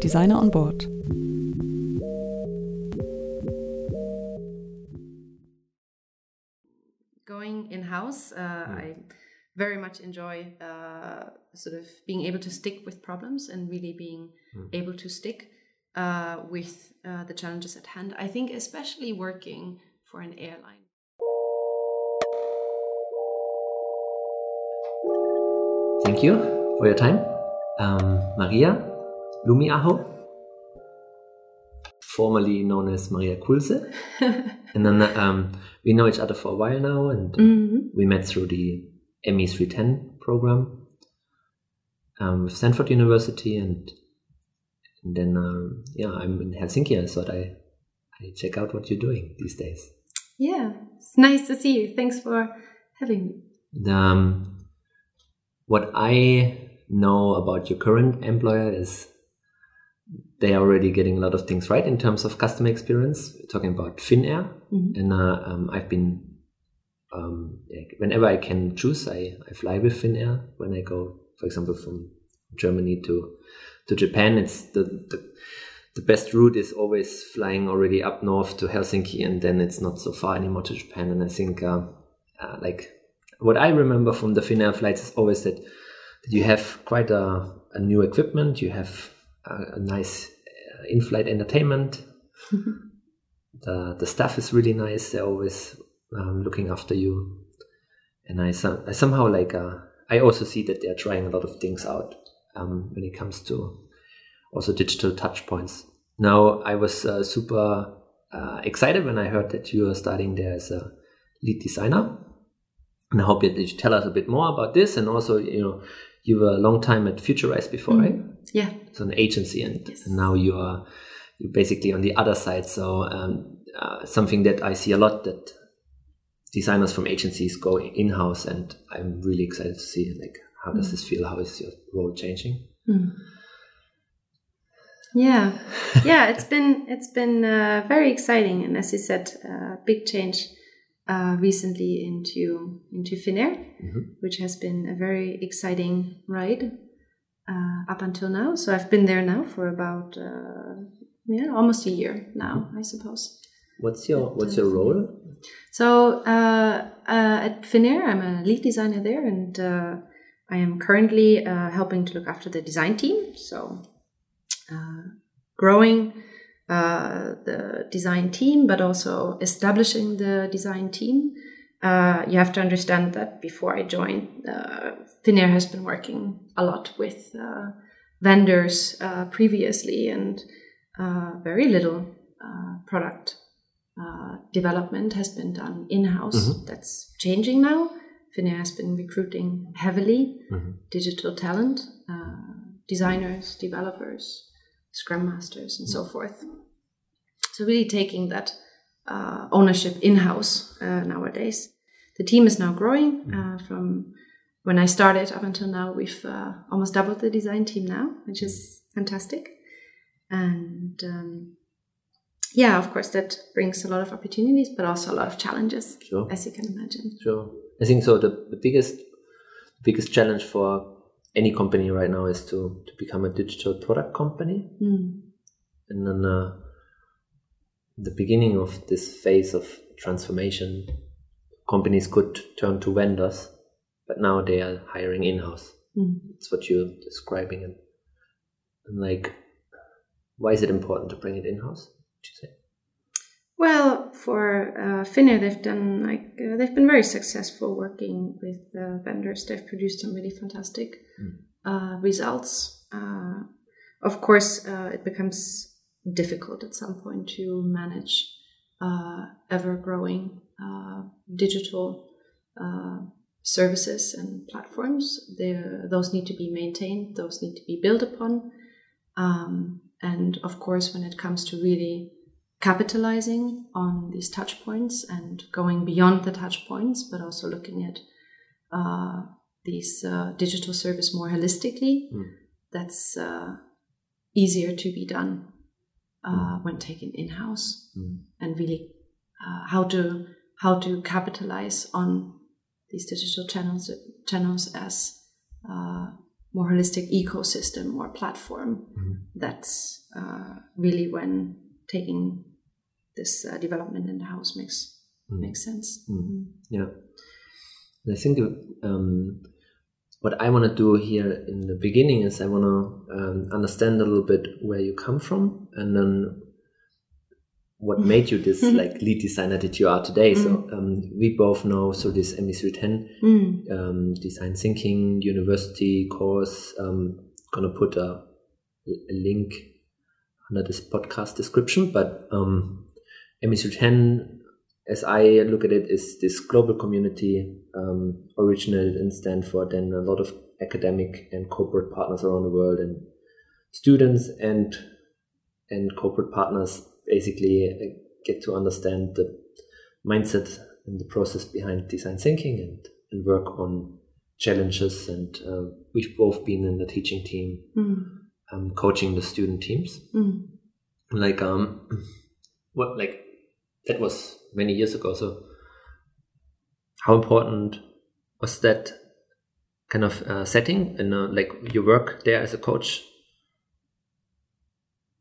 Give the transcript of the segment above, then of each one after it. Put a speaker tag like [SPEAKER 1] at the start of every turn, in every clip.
[SPEAKER 1] Designer on Board.
[SPEAKER 2] Going in house, uh, I very much enjoy uh, sort of being able to stick with problems and really being able to stick uh, with uh, the challenges at hand. I think, especially working for an airline.
[SPEAKER 3] Thank you for your time. Um, Maria Lumiaho, formerly known as Maria Kulse. and then um, we know each other for a while now, and
[SPEAKER 2] Mhm.
[SPEAKER 3] we met through the ME 310 program um, with Stanford University. And, and then, um, yeah, I'm in Helsinki. I thought I, I check out what you're doing these days.
[SPEAKER 2] Yeah, it's nice to see you. Thanks for having me.
[SPEAKER 3] Um, what I know about your current employer is they are already getting a lot of things right in terms of customer experience. We're talking about Finnair,
[SPEAKER 2] Mhm.
[SPEAKER 3] and uh, um, I've been um, whenever I can choose, I, I fly with Finnair when I go, for example, from Germany to to Japan. It's the, the the best route is always flying already up north to Helsinki, and then it's not so far anymore to Japan. And I think, uh, uh, like, what I remember from the Finnair flights is always that you have quite a, a new equipment, you have a, a nice uh, in-flight entertainment. the the staff is really nice. They're always um, looking after you, and I, some, I somehow like. Uh, I also see that they're trying a lot of things out um, when it comes to also digital touch points. Now, I was uh, super uh, excited when I heard that you are starting there as a lead designer. And I hope that you tell us a bit more about this. And also, you know, you were a long time at Futurice before, right?
[SPEAKER 2] Yeah,
[SPEAKER 3] It's an agency, and,
[SPEAKER 2] Yes.
[SPEAKER 3] and now you are you're basically on the other side. So um, uh, something that I see a lot that designers from agencies go in house, and I'm really excited to see like how does this feel? How is your role changing?
[SPEAKER 2] yeah, yeah. It's been it's been uh, very exciting, and as you said, uh, big change uh, recently into into Finnair, which has been a very exciting ride uh, up until now. So I've been there now for about uh, yeah almost a year now, I suppose.
[SPEAKER 3] What's your what's your role?
[SPEAKER 2] So uh, uh, at Finnair, I'm a lead designer there, and uh, I am currently uh, helping to look after the design team. So uh, growing uh, the design team, but also establishing the design team. Uh, you have to understand that before I joined, uh, Finnair has been working a lot with uh, vendors uh, previously, and uh, very little uh, product uh, development has been done in house. That's changing now. Finnair has been recruiting heavily digital talent, uh, designers, developers, scrum masters, and so forth. So, really taking that uh, ownership in house uh, nowadays. The team is now growing uh, from when I started up until now. We've uh, almost doubled the design team now, which is fantastic. And um, yeah, of course, that brings a lot of opportunities, but also a lot of challenges,
[SPEAKER 3] Sure.
[SPEAKER 2] as you can imagine.
[SPEAKER 3] Sure. I think so. The, the biggest biggest challenge for any company right now is to to become a digital product company.
[SPEAKER 2] Mm.
[SPEAKER 3] And then uh, the beginning of this phase of transformation, companies could turn to vendors, but now they are hiring in house.
[SPEAKER 2] Mm.
[SPEAKER 3] That's what you're describing. And, and like, why is it important to bring it in house? Would you say?
[SPEAKER 2] Well, for uh, Finnair, they've done like uh, they've been very successful working with uh, vendors. They've produced some really fantastic uh, results. Uh, of course, uh, it becomes difficult at some point to manage uh, ever-growing uh, digital uh, services and platforms. They're- Those need to be maintained. Those need to be built upon. Um, and of course, when it comes to really capitalizing on these touch points and going beyond the touch points, but also looking at uh, these uh, digital service more holistically, that's uh, easier to be done uh, when taken in house and really uh, how to how to capitalize on these digital channels channels as uh, more holistic ecosystem or platform.
[SPEAKER 3] Mhm.
[SPEAKER 2] That's uh, really when taking this uh, development in the house makes
[SPEAKER 3] Mm.
[SPEAKER 2] makes sense.
[SPEAKER 3] Mm. Yeah. And I think um, what I want to do here in the beginning is I want to um, understand a little bit where you come from and then what made you this like lead designer that you are today. So um, we both know so this ME310
[SPEAKER 2] Mm.
[SPEAKER 3] um, design thinking university course. Um, gonna put a, a link under this podcast description, but um, ME310 as I look at it, is this global community um, originated in Stanford and a lot of academic and corporate partners around the world and students and and corporate partners basically uh, get to understand the mindset and the process behind design thinking and, and work on challenges and uh, we've both been in the teaching team
[SPEAKER 2] Mm.
[SPEAKER 3] um, coaching the student teams
[SPEAKER 2] Mm.
[SPEAKER 3] like um what like that was many years ago so how important was that kind of uh, setting and uh, like your work there as a coach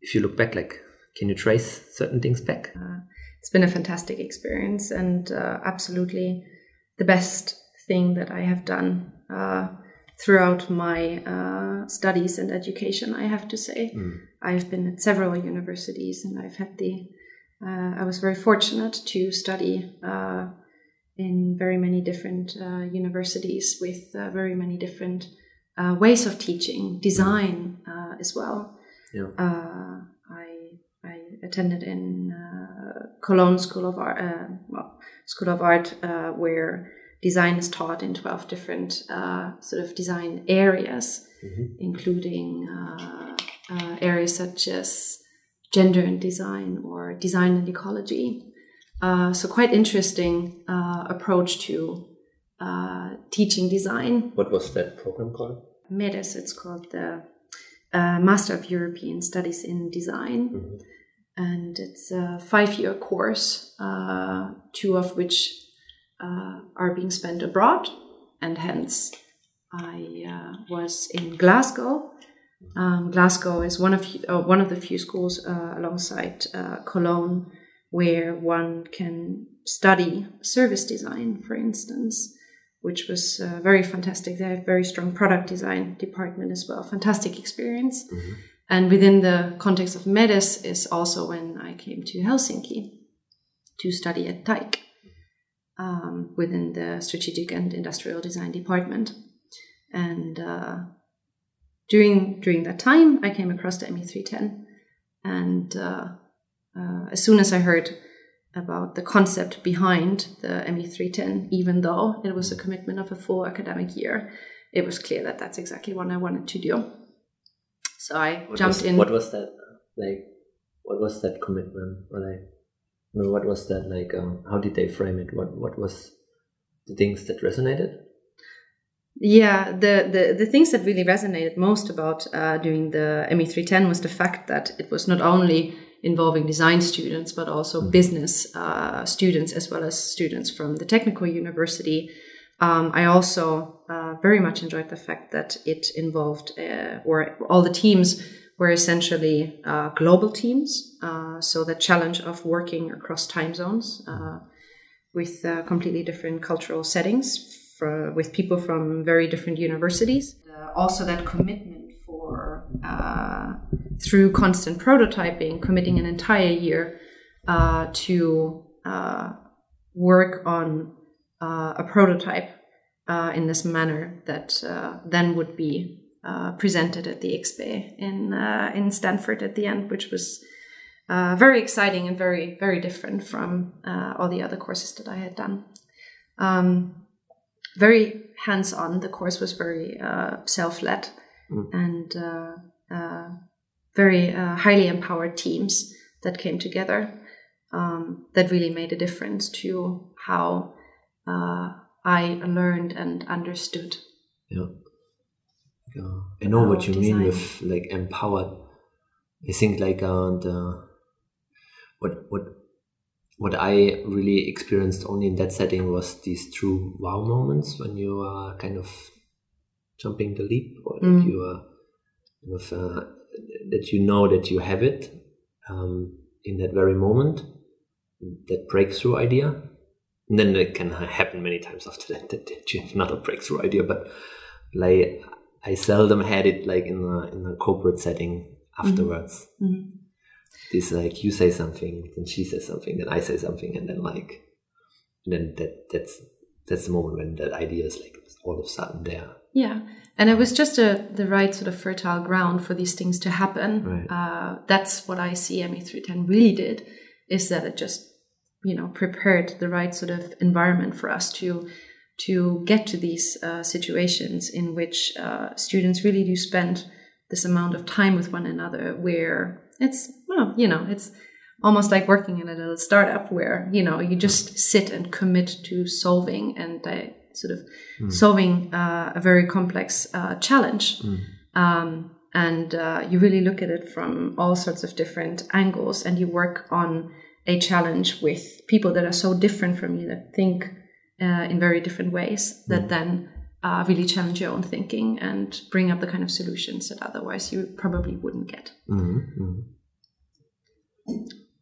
[SPEAKER 3] if you look back like can you trace certain things back
[SPEAKER 2] It's been a fantastic experience and uh, absolutely the best thing that I have done uh, throughout my uh, studies and education. I have to say,
[SPEAKER 3] Mm.
[SPEAKER 2] I've been at several universities and I've had the. Uh, I was very fortunate to study uh, in very many different uh, universities with uh, very many different uh, ways of teaching, design uh, as well.
[SPEAKER 3] yeah
[SPEAKER 2] Uh, I I attended in uh, Cologne School of Art, uh, well, School of Art, uh, where design is taught in twelve different uh, sort of design areas,
[SPEAKER 3] Mhm.
[SPEAKER 2] including uh, uh, areas such as gender and design or design and ecology. Uh, so quite interesting uh, approach to uh, teaching design.
[SPEAKER 3] what was that program called
[SPEAKER 2] MEDES, it's called the uh, Master of European Studies in Design.
[SPEAKER 3] Mhm.
[SPEAKER 2] And it's a five year course, uh, two of which uh, are being spent abroad. And hence, I was in Glasgow. Um, Glasgow is one of uh, one of the few schools uh, alongside uh, Cologne where one can study service design, for instance, which was uh, very fantastic. They have a very strong product design department as well. Fantastic experience.
[SPEAKER 3] Mhm.
[SPEAKER 2] And within the context of MEDES is also when I came to Helsinki to study at TaiK um, within the strategic and industrial design department. And uh, during during that time, I came across the ME310, and uh, uh, as soon as I heard about the concept behind the ME310, even though it was a commitment of a full academic year, it was clear that that's exactly what I wanted to do. So I
[SPEAKER 3] what
[SPEAKER 2] jumped
[SPEAKER 3] was,
[SPEAKER 2] in.
[SPEAKER 3] what was that like what was that commitment or like no what was that like um, how did they frame it what what was the things that resonated
[SPEAKER 2] Yeah, the, the, the things that really resonated most about uh, doing the ME310 was the fact that it was not only involving design students, but also business uh, students, as well as students from the technical university. Um, I also uh, very much enjoyed the fact that it involved, uh, or all the teams were essentially uh, global teams. Uh, so the challenge of working across time zones uh, with uh, completely different cultural settings for, with people from very different universities. Uh, also, that commitment for uh, through constant prototyping, committing an entire year uh, to uh, work on uh, a prototype uh, in this manner that then would be presented at the EXPE in in Stanford at the end, which was uh, very exciting and very very different from uh, all the other courses that I had done. Um, very hands on. The course was very uh, self led
[SPEAKER 3] Mm.
[SPEAKER 2] and uh, uh, very uh, highly empowered teams that came together um, that really made a difference to how uh, I learned and understood.
[SPEAKER 3] yeah yeah i know what you mean with like empowered i think like uh, the what what what i really experienced only in that setting was these true wow moments when you are kind of jumping the leap, or that you are kind of, uh, that you know that you have it um, in that very moment, that breakthrough idea. And then it can happen many times after that that, that you have another breakthrough idea, but like I seldom had it like in a in a corporate setting afterwards.
[SPEAKER 2] Mhm.
[SPEAKER 3] This like you say something, then she says something, then I say something, and then like, and then that that's that's the moment when that idea is like all of a sudden there.
[SPEAKER 2] Yeah, and it was just a, the right sort of fertile ground for these things to happen.
[SPEAKER 3] Right.
[SPEAKER 2] Uh, that's what I see ME310 really did, is that it just you know prepared the right sort of environment for us to to get to these uh, situations in which uh, students really do spend this amount of time with one another, where it's well, you know, it's almost like working in a little startup where you know you just sit and commit to solving and uh, sort of solving uh, a very complex uh, challenge. Um, and uh, you really look at it from all sorts of different angles and you work on a challenge with people that are so different from you that think uh, in very different ways that then uh, really challenge your own thinking and bring up the kind of solutions that otherwise you probably wouldn't get.
[SPEAKER 3] Mm-hmm.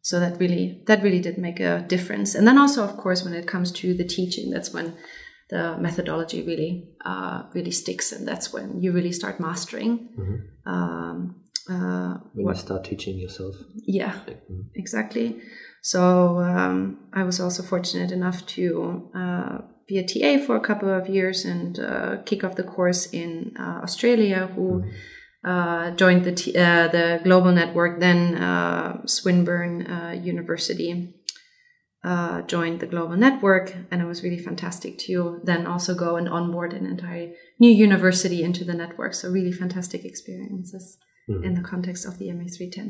[SPEAKER 2] so that really that really did make a difference. And then also of course when it comes to the teaching that's when the methodology really uh, really sticks and that's when you really start mastering um, uh,
[SPEAKER 3] When you start teaching yourself.
[SPEAKER 2] yeah
[SPEAKER 3] Like, mm,
[SPEAKER 2] exactly. So um, i was also fortunate enough to be a ta for a couple of years and uh, kick off the course in uh, australia who uh, joined the, t- uh, the global network then uh, swinburne uh, university uh, joined the global network and it was really fantastic to then also go and onboard an entire new university into the network. So really fantastic experiences in the context of the ME310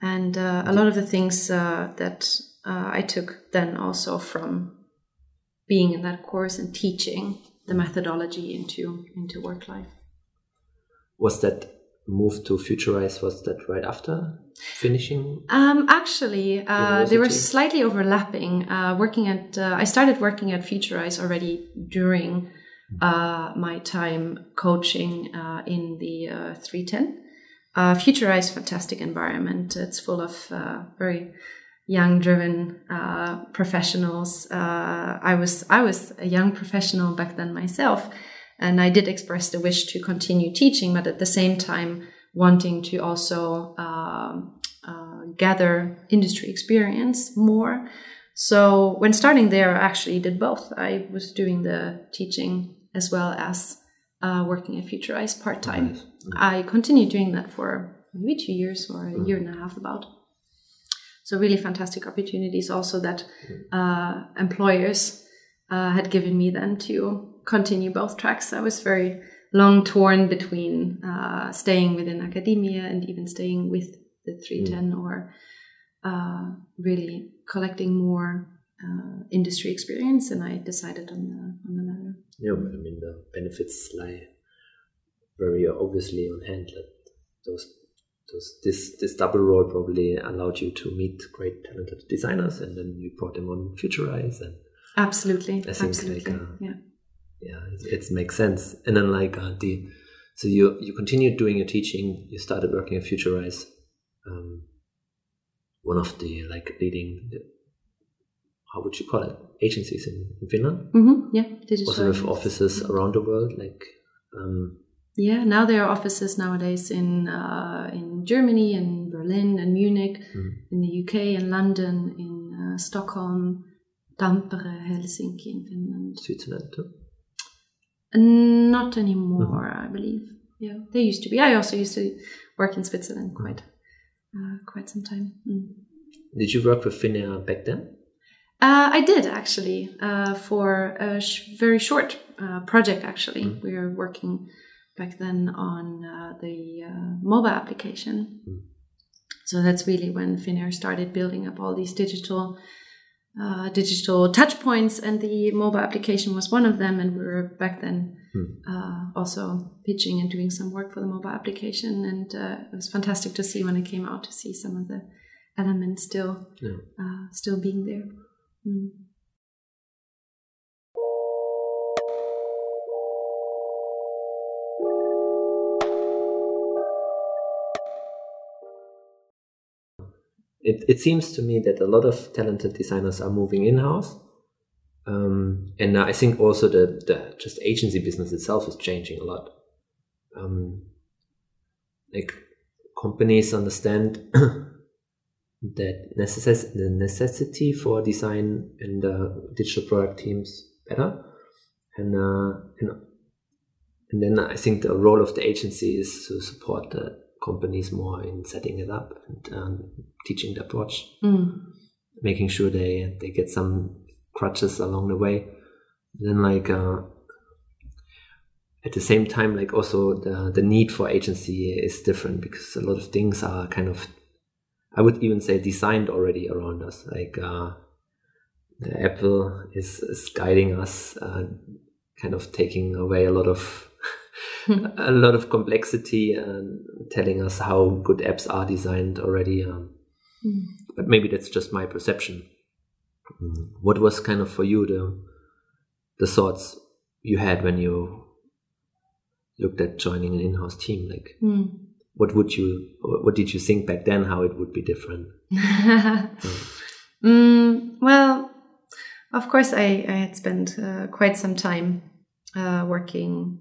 [SPEAKER 2] and uh, a lot of the things uh, that uh, I took then also from being in that course and teaching the methodology into into work life.
[SPEAKER 3] Was that move to Futurice, was that right after finishing?
[SPEAKER 2] Um, actually, uh, they were slightly overlapping. Uh, working at, uh, I started working at Futurice already during uh, my time coaching uh, in the uh, 310. Uh, Futurice, fantastic environment. It's full of uh, very young, driven uh, professionals. Uh, I was I was a young professional back then myself, and I did express the wish to continue teaching, but at the same time wanting to also um, uh, gather industry experience more. So when starting there, I actually did both. I was doing the teaching as well as uh, working at Futurice part time.
[SPEAKER 3] Nice.
[SPEAKER 2] I continued doing that for maybe two years or a year and a half about. So really fantastic opportunities also that uh, employers uh, had given me then to continue both tracks. I was very long torn between uh, staying within academia and even staying with the 310 or uh, really collecting more uh, industry experience. And I decided on the, on the latter.
[SPEAKER 3] Yeah, I mean, the benefits lie very obviously on hand. That those, this, this double role probably allowed you to meet great talented designers, and then you brought them on Futurice, and
[SPEAKER 2] Absolutely.
[SPEAKER 3] I think,
[SPEAKER 2] Absolutely.
[SPEAKER 3] like, uh,
[SPEAKER 2] yeah.
[SPEAKER 3] yeah, it, it makes sense. And then like uh, the, so you you continued doing your teaching. You started working at Futurice, um, one of the like leading, how would you call it, agencies in, in Finland.
[SPEAKER 2] hmm Yeah. Digital.
[SPEAKER 3] Also with offices around the world, like um,
[SPEAKER 2] Yeah, now there are offices nowadays in uh, in Germany, in Berlin, and Munich,
[SPEAKER 3] Mm.
[SPEAKER 2] in the UK, in London, in uh, Stockholm, Tampere, Helsinki, in Finland.
[SPEAKER 3] Switzerland too.
[SPEAKER 2] And not anymore, I believe. Yeah, they used to be. I also used to work in Switzerland quite uh, quite some time. Mm.
[SPEAKER 3] Did you work with Finnair back then?
[SPEAKER 2] Uh, I did actually uh, for a sh- very short uh, project. Actually, we were working back then on uh, the uh, mobile application. So that's really when Finnair started building up all these digital uh, digital touch points, and the mobile application was one of them. And we were back then uh, also pitching and doing some work for the mobile application, and uh, it was fantastic to see when it came out to see some of the elements still
[SPEAKER 3] Yeah.
[SPEAKER 2] uh, still being there. Mm.
[SPEAKER 3] It, it seems to me that a lot of talented designers are moving in house. Um, and I think also the, the just agency business itself is changing a lot. Um, like companies understand that necess- the necessity for design and uh, digital product teams better, and uh, and and then I think the role of the agency is to support the companies more in setting it up and um, teaching the approach,
[SPEAKER 2] Mm.
[SPEAKER 3] making sure they they get some crutches along the way. Then like uh, at the same time, like also the the need for agency is different because a lot of things are kind of I would even say designed already around us. Like uh, the Apple is, is guiding us, uh, kind of taking away a lot of a lot of complexity and telling us how good apps are designed already. Um,
[SPEAKER 2] Mm.
[SPEAKER 3] but maybe that's just my perception. Mm. What was kind of for you the the thoughts you had when you looked at joining an in-house team? Like,
[SPEAKER 2] Mm.
[SPEAKER 3] what would you, what did you think back then? How it would be different?
[SPEAKER 2] mm, well, of course, I, I had spent uh, quite some time uh, working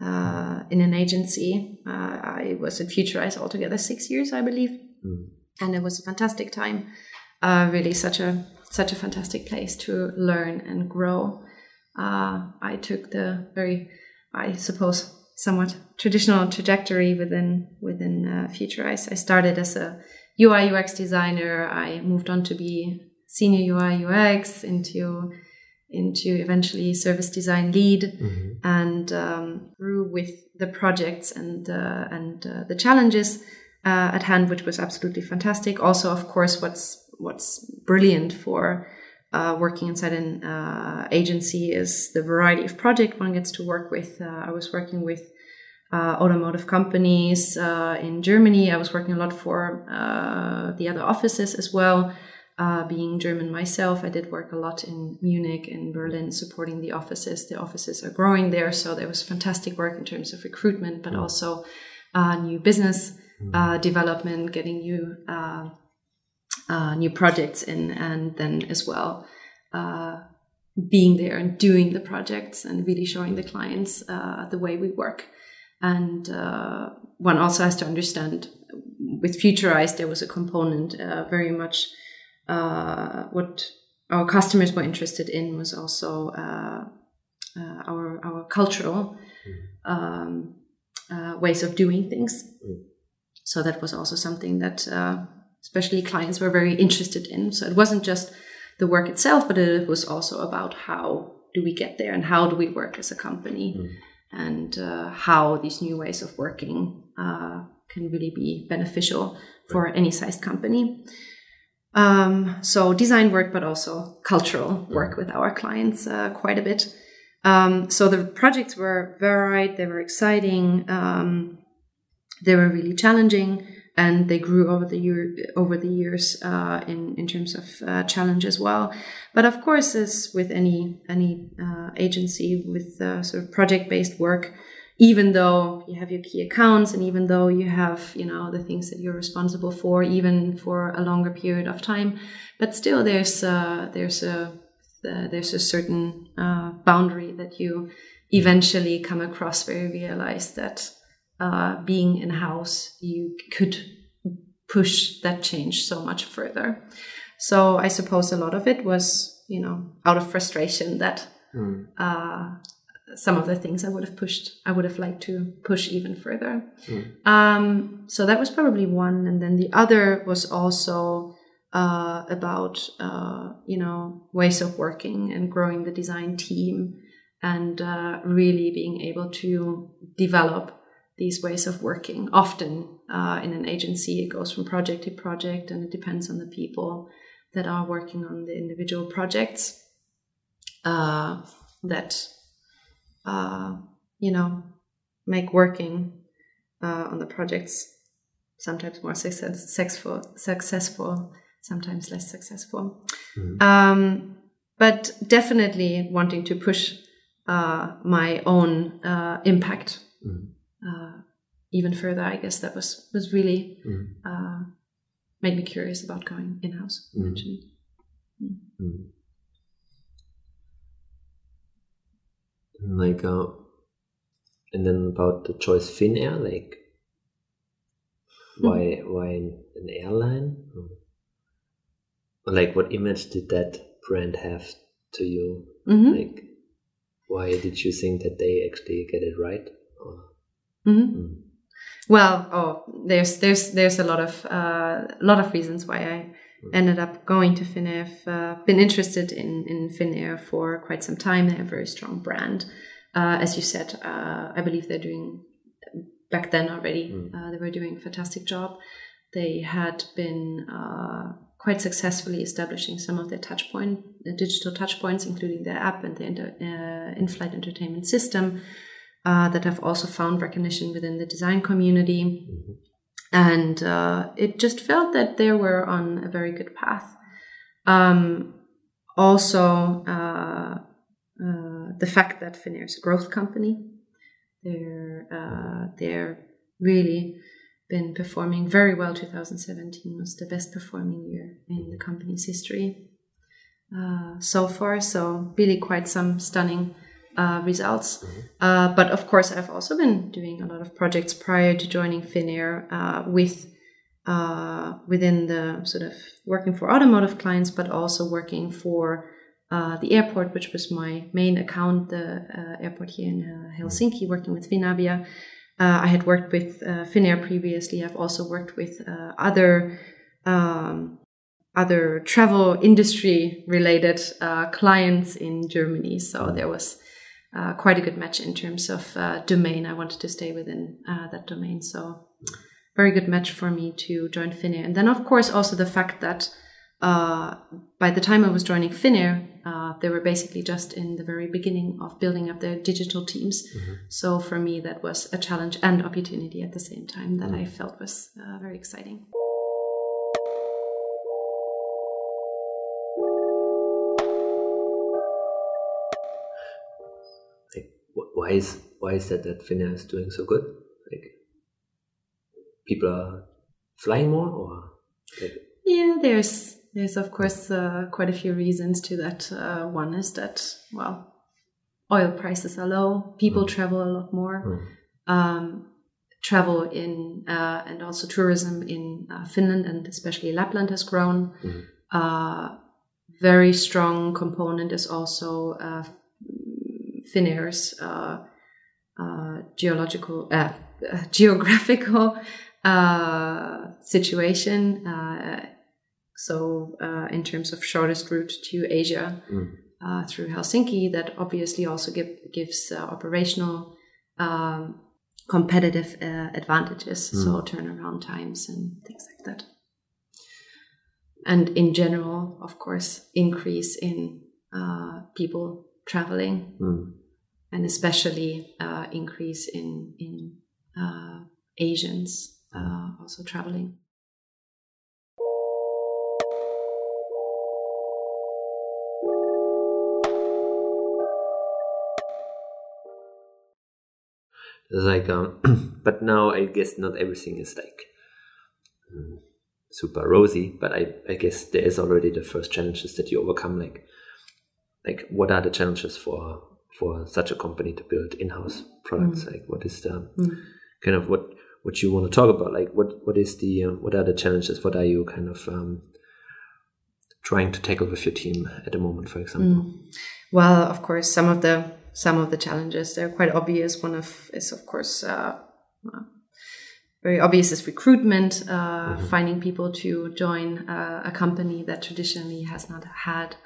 [SPEAKER 2] uh, in an agency. Uh, I was at Futurice altogether six years, I believe,
[SPEAKER 3] Mm.
[SPEAKER 2] and it was a fantastic time. Uh, really, such a such a fantastic place to learn and grow. Uh, I took the very, I suppose, somewhat traditional trajectory within within uh, Futurice. I started as a UI UX designer. I moved on to be senior UI UX into into eventually service design lead
[SPEAKER 3] Mhm.
[SPEAKER 2] and um, grew with the projects and uh, and uh, the challenges uh, at hand, which was absolutely fantastic. Also, of course, what's what's brilliant for uh, working inside an uh, agency is the variety of project one gets to work with. Uh, I was working with uh, automotive companies uh, in Germany. I was working a lot for uh, the other offices as well. Uh, being German myself, I did work a lot in Munich and Berlin supporting the offices. The offices are growing there, so there was fantastic work in terms of recruitment, but also uh, new business uh, development, getting new uh, uh, new projects in, and then as well uh, being there and doing the projects and really showing the clients uh, the way we work. And uh, one also has to understand with Futurice, there was a component uh, very much uh, what our customers were interested in was also uh, uh, our our cultural um, uh, ways of doing things.
[SPEAKER 3] Mm.
[SPEAKER 2] So that was also something that uh, especially clients were very interested in. So it wasn't just the work itself, but it was also about how do we get there and how do we work as a company
[SPEAKER 3] Mm.
[SPEAKER 2] and uh, how these new ways of working uh, can really be beneficial for any sized company. Um, so design work, but also cultural work with our clients uh, quite a bit. Um, so the projects were varied, they were exciting, um, they were really challenging, and they grew over the year over the years uh, in in terms of uh, challenge as well. But of course, as with any any uh, agency with uh, sort of project based work, even though you have your key accounts and even though you have you know the things that you're responsible for, even for a longer period of time, but still there's uh, there's a uh, there's a certain uh, boundary that you eventually come across where you realize that uh, being in house, you could push that change so much further. So I suppose a lot of it was, you know, out of frustration that
[SPEAKER 3] Mm.
[SPEAKER 2] Some of the things I would have pushed, I would have liked to push even further.
[SPEAKER 3] Mm.
[SPEAKER 2] Um, so that was probably one, and then the other was also uh, about uh, you know ways of working and growing the design team and uh, really being able to develop these ways of working. Often uh, in an agency, it goes from project to project, and it depends on the people that are working on the individual projects. Uh, that uh, you know make working uh, on the projects sometimes more success, successful, successful, sometimes less successful.
[SPEAKER 3] Mhm.
[SPEAKER 2] Um, but definitely wanting to push uh, my own uh, impact
[SPEAKER 3] Mhm.
[SPEAKER 2] uh, even further. I guess that was was really
[SPEAKER 3] Mhm.
[SPEAKER 2] uh, made me curious about going in house
[SPEAKER 3] Mm.
[SPEAKER 2] eventually.
[SPEAKER 3] Mm. Like, uh, and then about the choice Finnair, like, why why an airline? Or like, what image did that brand have to you?
[SPEAKER 2] hmm
[SPEAKER 3] Like, why did you think that they actually get it right? Or,
[SPEAKER 2] hmm
[SPEAKER 3] Mm.
[SPEAKER 2] Well, oh, there's there's there's a lot of uh, a lot of reasons why I ended up going to Finnair. Uh, been interested in in Finnair for quite some time. They're a very strong brand, uh, as you said. Uh, I believe they're doing back then already. Uh, they were doing a fantastic job. They had been uh, quite successfully establishing some of their touch point, the digital touch points, including their app and their inter, uh, in-flight entertainment system uh, that have also found recognition within the design community. And uh, it just felt that they were on a very good path. Um, also, uh, uh, the fact that Finnair is a growth company, they're uh, they're really been performing very well. 2017 was the best performing year in the company's history uh, so far. So really quite some stunning uh, results. Uh, but of course, I've also been doing a lot of projects prior to joining Finnair uh, with uh, within the sort of working for automotive clients, but also working for uh, the airport, which was my main account, the uh, airport here in uh, Helsinki, working with Finavia. Uh, I had worked with uh, Finnair previously. I've also worked with uh, other um, other travel industry related uh, clients in Germany. So there was uh, quite a good match in terms of uh, domain. I wanted to stay within uh, that domain. So very good match for me to join Finnair. And then, of course, also the fact that uh, by the time I was joining Finnair, uh, they were basically just in the very beginning of building up their digital teams. So for me, that was a challenge and opportunity at the same time that I felt was uh, very exciting.
[SPEAKER 3] Why is why is that that Finnair is doing so good? Like people are flying more, or like
[SPEAKER 2] Yeah, there's there's of course uh, quite a few reasons to that. Uh, one is that well, oil prices are low, people travel a lot more. Um, travel in uh, and also tourism in uh, Finland and especially Lapland has grown. Uh, very strong component is also uh, Finnair's uh, uh, geological, uh, uh, geographical uh, situation. Uh, so, uh, in terms of shortest route to Asia uh, through Helsinki, that obviously also give, gives uh, operational um, competitive uh, advantages. So, turnaround times and things like that. And in general, of course, increase in uh, people traveling
[SPEAKER 3] mm,
[SPEAKER 2] and especially uh, increase in in uh, Asians uh, also traveling.
[SPEAKER 3] like um, but now I guess not everything is like mm, super rosy. But I I guess there is already the first challenges that you overcome. Like like what are the challenges for for such a company to build in-house products? Like what is the kind of what what you want to talk about? Like what what is the uh, what are the challenges? What are you kind of um, trying to tackle with your team at the moment, for example?
[SPEAKER 2] Well, of course, some of the some of the challenges they're quite obvious. One of is of course uh, uh, very obvious is recruitment, uh, finding people to join uh, a company that traditionally has not had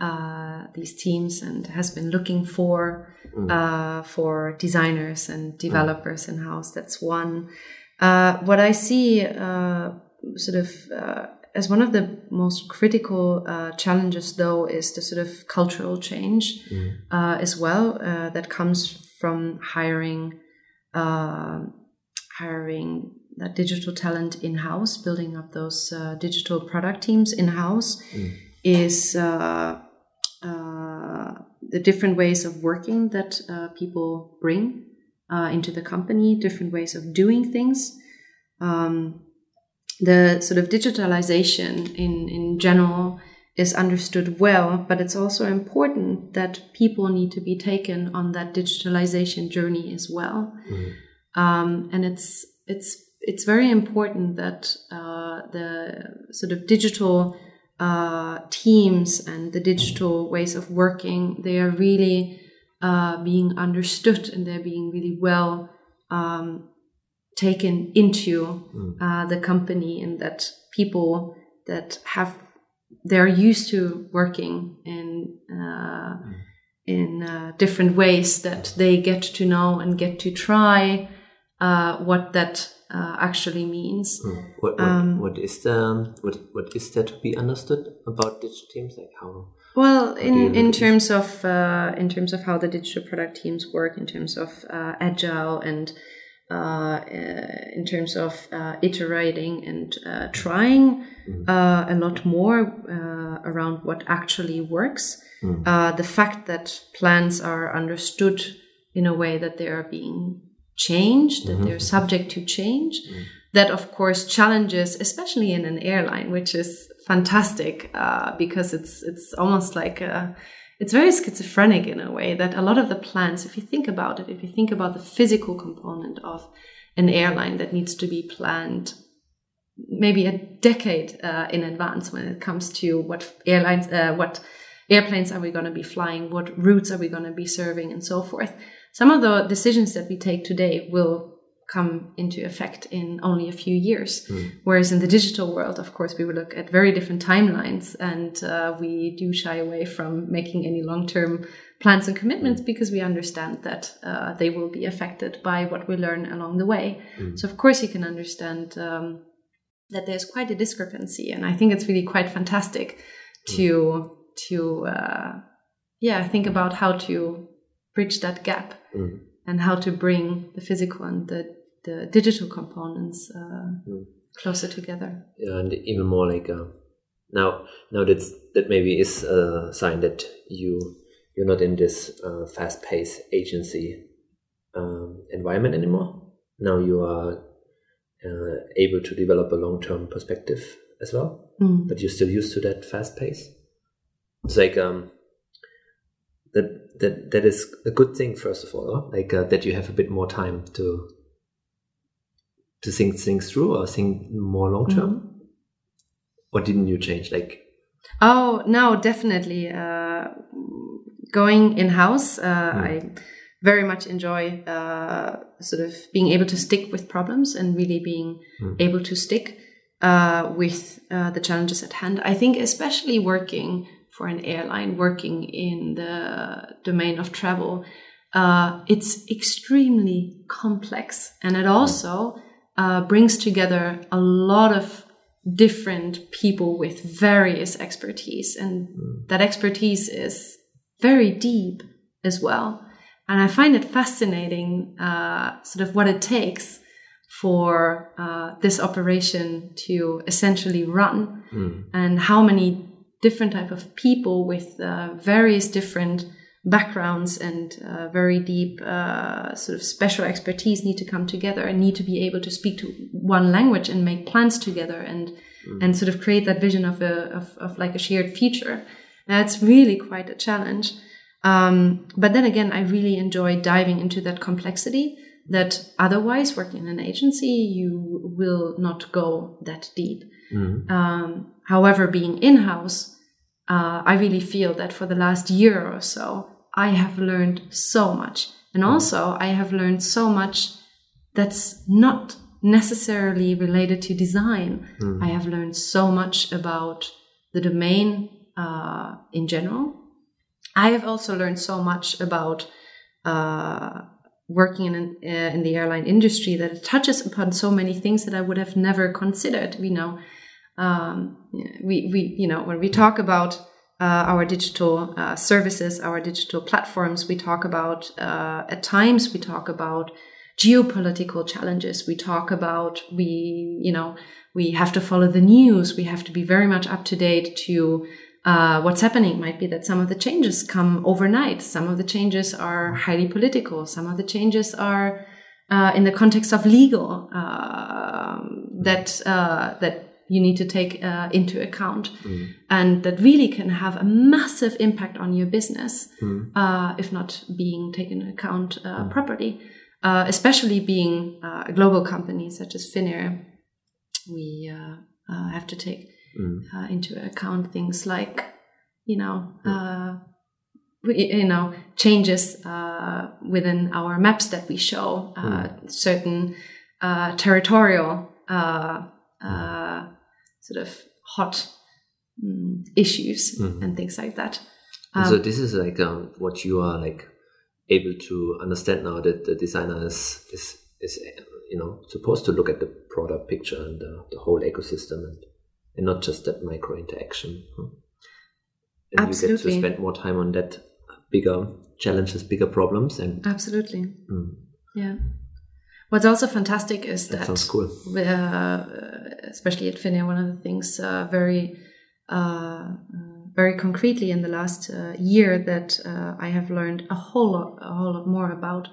[SPEAKER 2] uh, these teams and has been looking for uh, for designers and developers in house. That's one. Uh, what I see uh, sort of uh, as one of the most critical uh, challenges, though, is the sort of cultural change uh, as well uh, that comes from hiring uh, hiring that digital talent in house, building up those uh, digital product teams in house, is uh, the different ways of working that uh, people bring uh, into the company, different ways of doing things. Um, the sort of digitalization in, in general is understood well, but it's also important that people need to be taken on that digitalization journey as well. Um, and it's it's it's very important that uh, the sort of digital uh, teams and the digital ways of working they are really uh, being understood and they're being really well um, taken into uh, the company and that people that have they're used to working in uh, in uh, different ways that they get to know and get to try uh, what that uh, actually means.
[SPEAKER 3] What, what,
[SPEAKER 2] Um,
[SPEAKER 3] what is the what what is there to be understood about digital teams? Like how?
[SPEAKER 2] Well, in, in terms of uh, in terms of how the digital product teams work, in terms of uh, agile and uh, uh, in terms of uh, iterating and uh, trying uh, a lot more uh, around what actually works. Uh, the fact that plans are understood in a way that they are being changed, that they're subject to change. That, of course, challenges, especially in an airline, which is fantastic uh, because it's it's almost like a, it's very schizophrenic in a way that a lot of the plans, if you think about it, if you think about the physical component of an airline that needs to be planned maybe a decade uh, in advance when it comes to what airlines, uh, what airplanes are we going to be flying, what routes are we going to be serving, and so forth. Some of the decisions that we take today will come into effect in only a few years. Whereas in the digital world, of course, we will look at very different timelines and uh, we do shy away from making any long term plans and commitments because we understand that uh, they will be affected by what we learn along the way. So, of course, you can understand. Um, that there's quite a discrepancy and i think it's really quite fantastic to to uh, yeah think about how to bridge that gap and how to bring the physical and the, the digital components uh, closer together
[SPEAKER 3] Yeah, and even more like uh, now now that's that maybe is a sign that you you're not in this uh, fast paced agency um, environment anymore. Now you are uh, able to develop a long term perspective as well, but you're still used to that fast pace. It's like um, that that that is a good thing first of all, like uh, that you have a bit more time to to think things through or think more long term. Or didn't you change? Like
[SPEAKER 2] Oh no, definitely. Uh, going in house, uh, I very much enjoy uh, sort of being able to stick with problems and really being able to stick uh, with uh, the challenges at hand. I think, especially working for an airline, working in the domain of travel, uh, it's extremely complex, and it also uh, brings together a lot of different people with various expertise. And that expertise is very deep as well. And i find it fascinating uh, sort of what it takes for uh, this operation to essentially run and how many different type of people with uh, various different backgrounds and uh, very deep uh, sort of special expertise need to come together and need to be able to speak to one language and make plans together and and sort of create that vision of a of, of like a shared future. That's really quite a challenge. Um, but then again, I really enjoy diving into that complexity that otherwise working in an agency you will not go that deep. Um, however, being in house, uh, I really feel that for the last year or so, I have learned so much. And also, I have learned so much that's not necessarily related to design. I have learned so much about the domain uh, in general. I have also learned so much about uh, working in, uh, in the airline industry that it touches upon so many things that I would have never considered. We know, um, we, we, you know, when we talk about uh, our digital uh, services, our digital platforms, we talk about, uh, at times, we talk about geopolitical challenges. We talk about, we, you know, we have to follow the news. We have to be very much up to date to uh, what's happening. Might be that some of the changes come overnight. Some of the changes are highly political. Some of the changes are uh, in the context of legal. Uh, that uh, that you need to take uh, into account, and that really can have a massive impact on your business uh, if not being taken into account uh, properly. Uh, especially being uh, a global company such as Finnair, we uh, uh, have to take uh, into account things like, you know, uh, we- you know, changes uh, within our maps that we show, uh, certain uh, territorial uh, uh, sort of hot mm, issues and things like that.
[SPEAKER 3] And so this is like um, what you are like able to understand now that the designer is is is you know supposed to look at the broader picture and the, the whole ecosystem and and not just that micro interaction. And you get to spend more time on that bigger challenges, bigger problems, and
[SPEAKER 2] Absolutely.
[SPEAKER 3] Mm.
[SPEAKER 2] Yeah. What's also fantastic is
[SPEAKER 3] that
[SPEAKER 2] that,
[SPEAKER 3] cool.
[SPEAKER 2] uh, especially at Finnair, one of the things uh, very, uh, uh, very concretely in the last uh, year that uh, I have learned a whole lot, a whole lot more about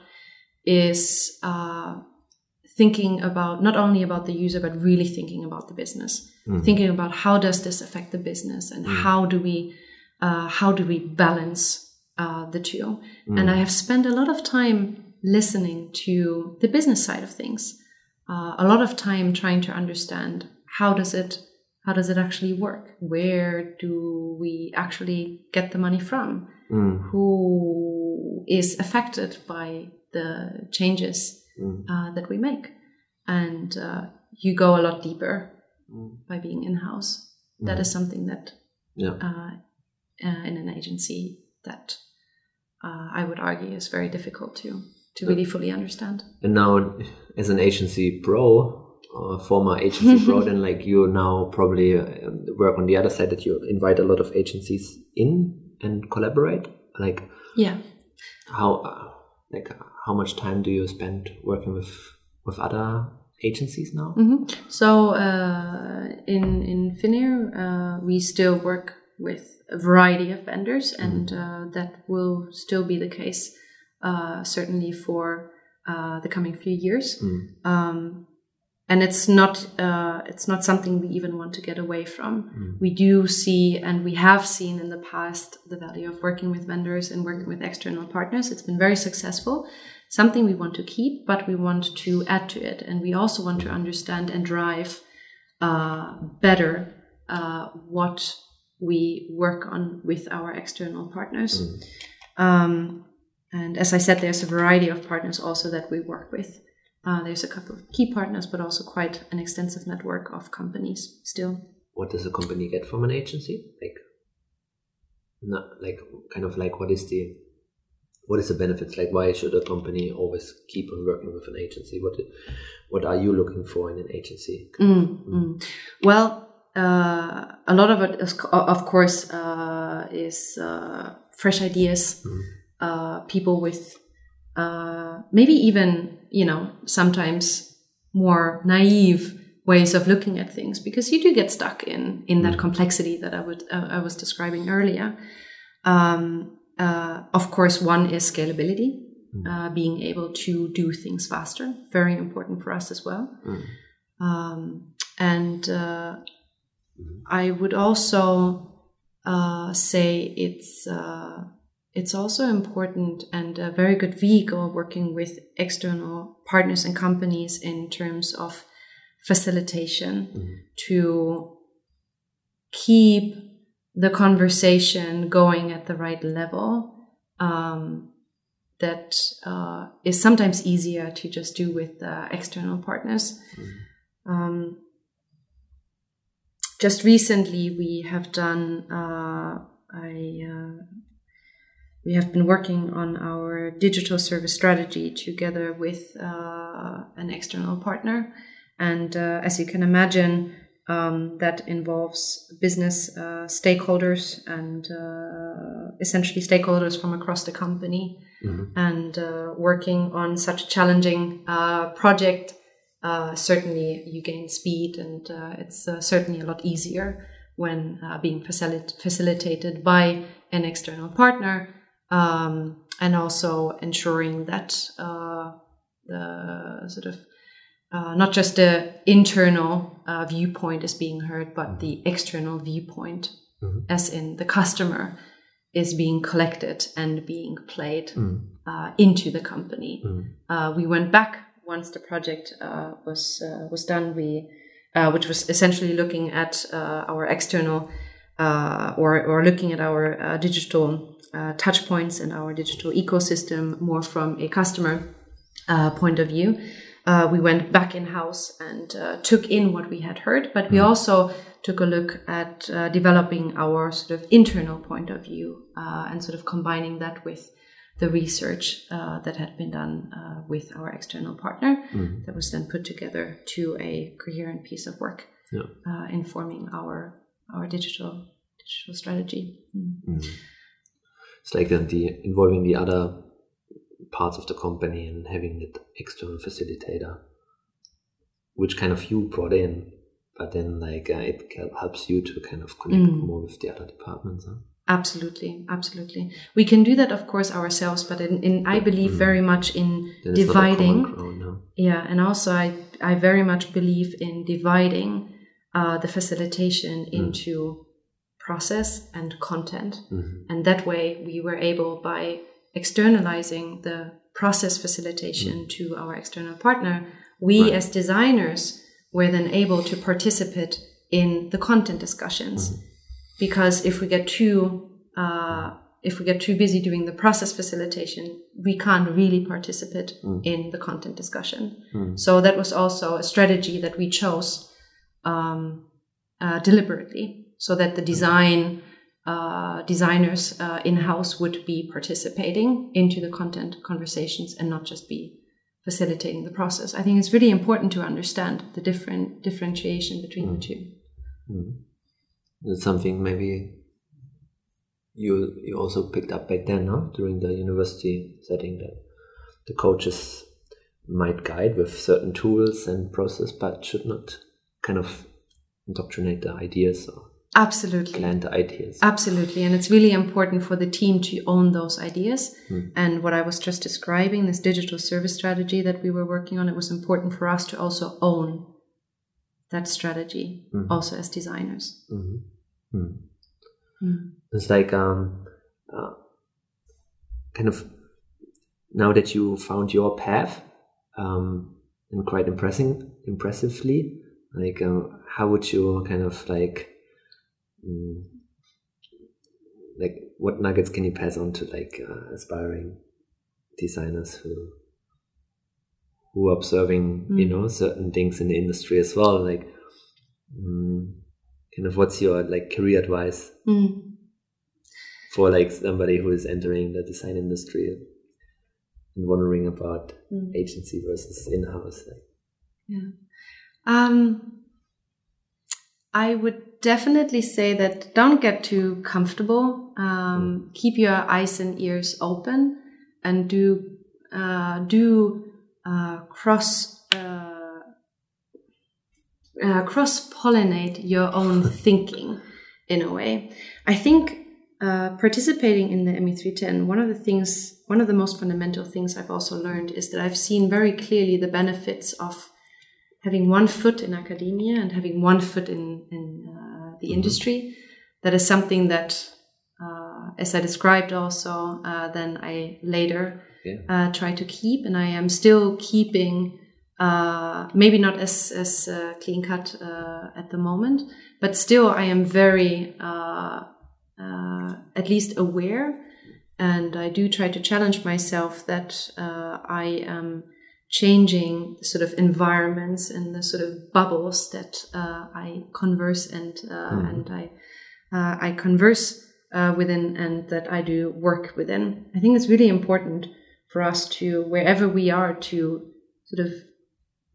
[SPEAKER 2] is uh, thinking about not only about the user but really thinking about the business, thinking about how does this affect the business and how do we uh, how do we balance uh, the two? And I have spent a lot of time listening to the business side of things, uh, a lot of time trying to understand how does it how does it actually work? Where do we actually get the money from?
[SPEAKER 3] Mm.
[SPEAKER 2] Who is affected by the changes uh, that we make? And uh, you go a lot deeper by being in house. That is something that
[SPEAKER 3] yeah.
[SPEAKER 2] uh, uh, in an agency that uh, I would argue is very difficult to to really fully understand.
[SPEAKER 3] And now, as an agency pro, or former agency pro, then like you now probably uh, work on the other side that you invite a lot of agencies in and collaborate. Like
[SPEAKER 2] Yeah.
[SPEAKER 3] how, uh, like how much time do you spend working with with other agencies now?
[SPEAKER 2] hmm So uh, in in Finnair, uh, we still work with a variety of vendors, and uh, that will still be the case uh, certainly for uh, the coming few years. Um, and it's not uh, it's not something we even want to get away from. We do see, and we have seen in the past, the value of working with vendors and working with external partners. It's been very successful. Something we want to keep, but we want to add to it, and we also want to understand and drive uh, better uh, what we work on with our external partners. Um, and as I said, there's a variety of partners also that we work with. Uh, there's a couple of key partners, but also quite an extensive network of companies still.
[SPEAKER 3] What does a company get from an agency? Like, not like kind of like what is the what is the benefits? Like, why should a company always keep on working with an agency? What what are you looking for in an agency?
[SPEAKER 2] Mm, mm. Well, uh, a lot of it, is, of course, uh, is uh, fresh ideas, uh, people with uh, maybe even, you know, sometimes more naive ways of looking at things because you do get stuck in in that complexity that I would uh, I was describing earlier. Um, uh, of course, one is scalability, uh, being able to do things faster, very important for us as well. Um, and uh, I would also uh, say it's uh, it's also important and a very good vehicle working with external partners and companies in terms of facilitation to keep the conversation going at the right level. Um, that uh, is sometimes easier to just do with uh, external partners. Um, just recently, we have done. Uh, I uh, we have been working on our digital service strategy together with uh, an external partner, and uh, as you can imagine, um, that involves business uh, stakeholders and uh, essentially stakeholders from across the company, and uh, working on such a challenging uh, project. Uh, certainly, you gain speed, and uh, it's uh, certainly a lot easier when uh, being facilit- facilitated by an external partner, um, and also ensuring that uh, the sort of uh, not just the internal uh, viewpoint is being heard, but the external viewpoint, as in the customer, is being collected and being played uh, into the company. Uh, we went back once the project uh, was uh, was done. We, uh, which was essentially looking at uh, our external uh, or or looking at our uh, digital uh, touch points and our digital ecosystem more from a customer uh, point of view. Uh, we went back in house and uh, took in what we had heard, but we also took a look at uh, developing our sort of internal point of view uh, and sort of combining that with the research uh, that had been done uh, with our external partner that was then put together to a coherent piece of work
[SPEAKER 3] Yeah.
[SPEAKER 2] uh, informing our our digital digital strategy. Mm.
[SPEAKER 3] It's like uh, the involving the other parts of the company and having that external facilitator, which kind of you brought in, but then like uh, it helps you to kind of connect
[SPEAKER 2] Mm.
[SPEAKER 3] more with the other departments. Huh?
[SPEAKER 2] Absolutely, absolutely. We can do that, of course, ourselves, but in, in I believe very much in
[SPEAKER 3] Then it's not a common
[SPEAKER 2] dividing.
[SPEAKER 3] ground, huh?
[SPEAKER 2] Yeah, and also I I very much believe in dividing uh, the facilitation into process and content,
[SPEAKER 3] Mhm.
[SPEAKER 2] and that way we were able by externalizing the process facilitation to our external partner, we
[SPEAKER 3] Right.
[SPEAKER 2] as designers were then able to participate in the content discussions. Because if we get too uh, if we get too busy doing the process facilitation, we can't really participate in the content discussion. So that was also a strategy that we chose um, uh, deliberately, so that the design uh, designers uh, in house would be participating into the content conversations and not just be facilitating the process. I think it's really important to understand the different differentiation between the two.
[SPEAKER 3] That's something maybe you you also picked up back then, no? During the university setting that the coaches might guide with certain tools and process, but should not kind of indoctrinate the ideas or
[SPEAKER 2] Absolutely.
[SPEAKER 3] plant ideas.
[SPEAKER 2] Absolutely. And it's really important for the team to own those ideas. And what I was just describing, this digital service strategy that we were working on, it was important for us to also own that strategy, also as designers.
[SPEAKER 3] Mhm. Mm.
[SPEAKER 2] Mm.
[SPEAKER 3] It's like um, uh, kind of now that you found your path um, and quite impressing, impressively. Like, uh, how would you kind of like, mm, like, what nuggets can you pass on to like uh, aspiring designers who who are observing, you
[SPEAKER 2] Mm.
[SPEAKER 3] know, certain things in the industry as well? Like, mm, kind of, what's your like career advice
[SPEAKER 2] Mm.
[SPEAKER 3] for like somebody who is entering the design industry and wondering about
[SPEAKER 2] Mm.
[SPEAKER 3] agency versus in-house like,
[SPEAKER 2] Yeah. Um, I would definitely say that don't get too comfortable. Um, keep your eyes and ears open, and do uh, do uh, cross uh, uh, cross pollinate your own thinking in a way. I think uh, participating in the ME310, one of the things, one of the most fundamental things I've also learned is that I've seen very clearly the benefits of having one foot in academia and having one foot in, in the industry. That is something that, uh, as I described also, uh, then I later
[SPEAKER 3] Yeah.
[SPEAKER 2] uh, try to keep, and I am still keeping. Uh, maybe not as as uh, clean cut uh, at the moment, but still I am very uh, uh, at least aware, and I do try to challenge myself that uh, I am changing sort of environments and the sort of bubbles that uh, I converse and uh, and I uh, I converse uh, within and that I do work within. I think it's really important for us to wherever we are to sort of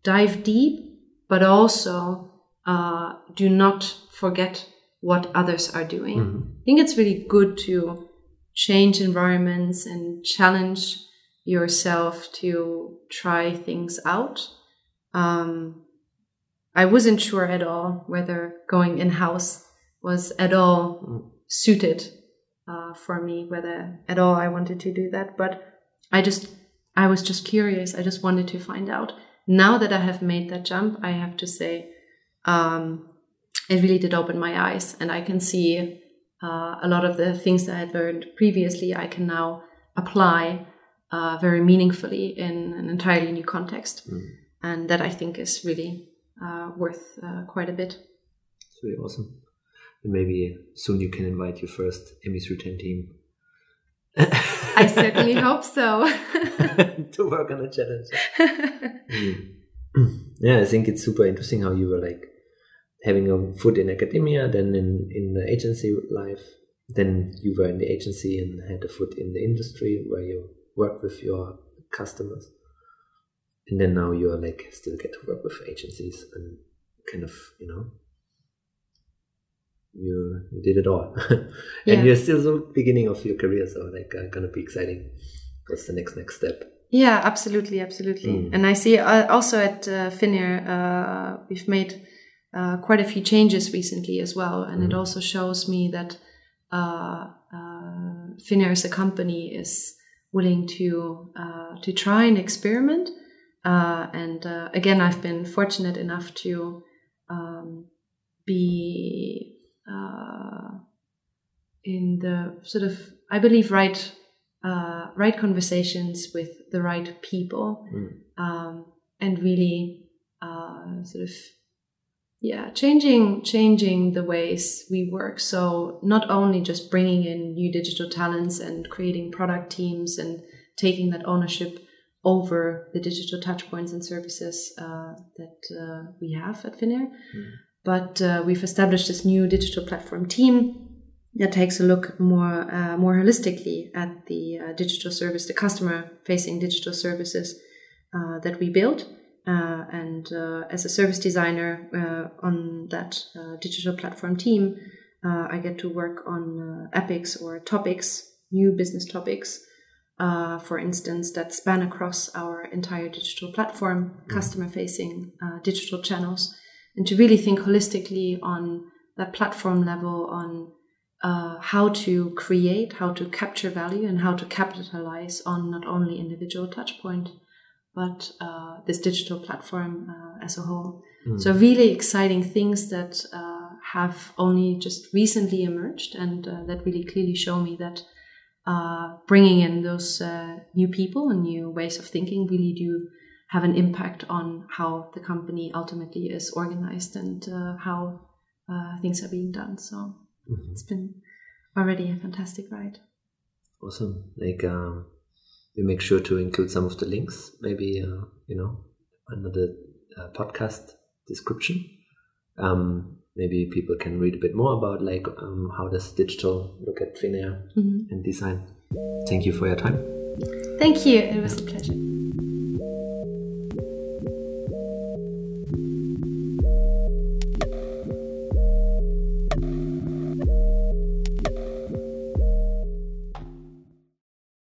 [SPEAKER 2] dive deep, but also uh, do not forget what others are doing. I think it's really good to change environments and challenge yourself to try things out. Um, I wasn't sure at all whether going in house was at all suited uh, for me, whether at all I wanted to do that. But I just, I was just curious. I just wanted to find out. now that I have made that jump, I have to say, um, it really did open my eyes, and I can see uh, a lot of the things that I had learned previously. I can now apply uh, very meaningfully in an entirely new context,
[SPEAKER 3] Mm.
[SPEAKER 2] and that I think is really uh, worth uh, quite a bit.
[SPEAKER 3] It's really awesome. And maybe soon you can invite your first ME310 team
[SPEAKER 2] I certainly hope so.
[SPEAKER 3] to work on a challenge. Mm. Yeah, I think it's super interesting how you were like having a foot in academia, then in, in the agency life, then you were in the agency and had a foot in the industry where you work with your customers. And then now you are like still get to work with agencies and kind of, you know, you, you did it all. and
[SPEAKER 2] Yeah.
[SPEAKER 3] you're still the beginning of your career, so like uh, gonna be exciting. What's the next next step?
[SPEAKER 2] Yeah, absolutely, absolutely.
[SPEAKER 3] Mm.
[SPEAKER 2] And I see uh, also at uh, Finnair, uh, we've made uh, quite a few changes recently as well, and it
[SPEAKER 3] Mm.
[SPEAKER 2] also shows me that uh, uh, Finnair as a company is willing to uh, to try and experiment. Uh, and uh, again, I've been fortunate enough to um, be uh, in the sort of, I believe, right uh, right conversations with the right people
[SPEAKER 3] Mm.
[SPEAKER 2] um, and really uh, sort of yeah changing changing the ways we work. So not only just bringing in new digital talents and creating product teams and taking that ownership over the digital touchpoints and services uh, that uh, we have at Finnair. But uh, we've established this new digital platform team that takes a look more uh, more holistically at the uh, digital service, the customer facing digital services uh, that we build. Uh, and uh, as a service designer uh, on that uh, digital platform team, uh, I get to work on uh, epics or topics, new business topics, for instance, that span across our entire digital platform, customer facing digital channels, and to really think holistically on that platform level on how to create, how to capture value, and how to capitalize on not only individual touchpoint, but uh, this digital platform uh, as a whole. So, really exciting things that uh, have only just recently emerged, and uh, that really clearly show me that uh, bringing in those uh, new people and new ways of thinking really do have an impact on how the company ultimately is organized and uh, how uh, things are being done. So
[SPEAKER 3] Mhm.
[SPEAKER 2] it's been already a fantastic ride.
[SPEAKER 3] Awesome. Like, um, we make sure to include some of the links, maybe, uh, you know, under the uh, podcast description. Um, maybe people can read a bit more about like um, how does digital look at Finnair
[SPEAKER 2] Mhm.
[SPEAKER 3] and design. Thank you for your time.
[SPEAKER 2] Thank you. It was a pleasure.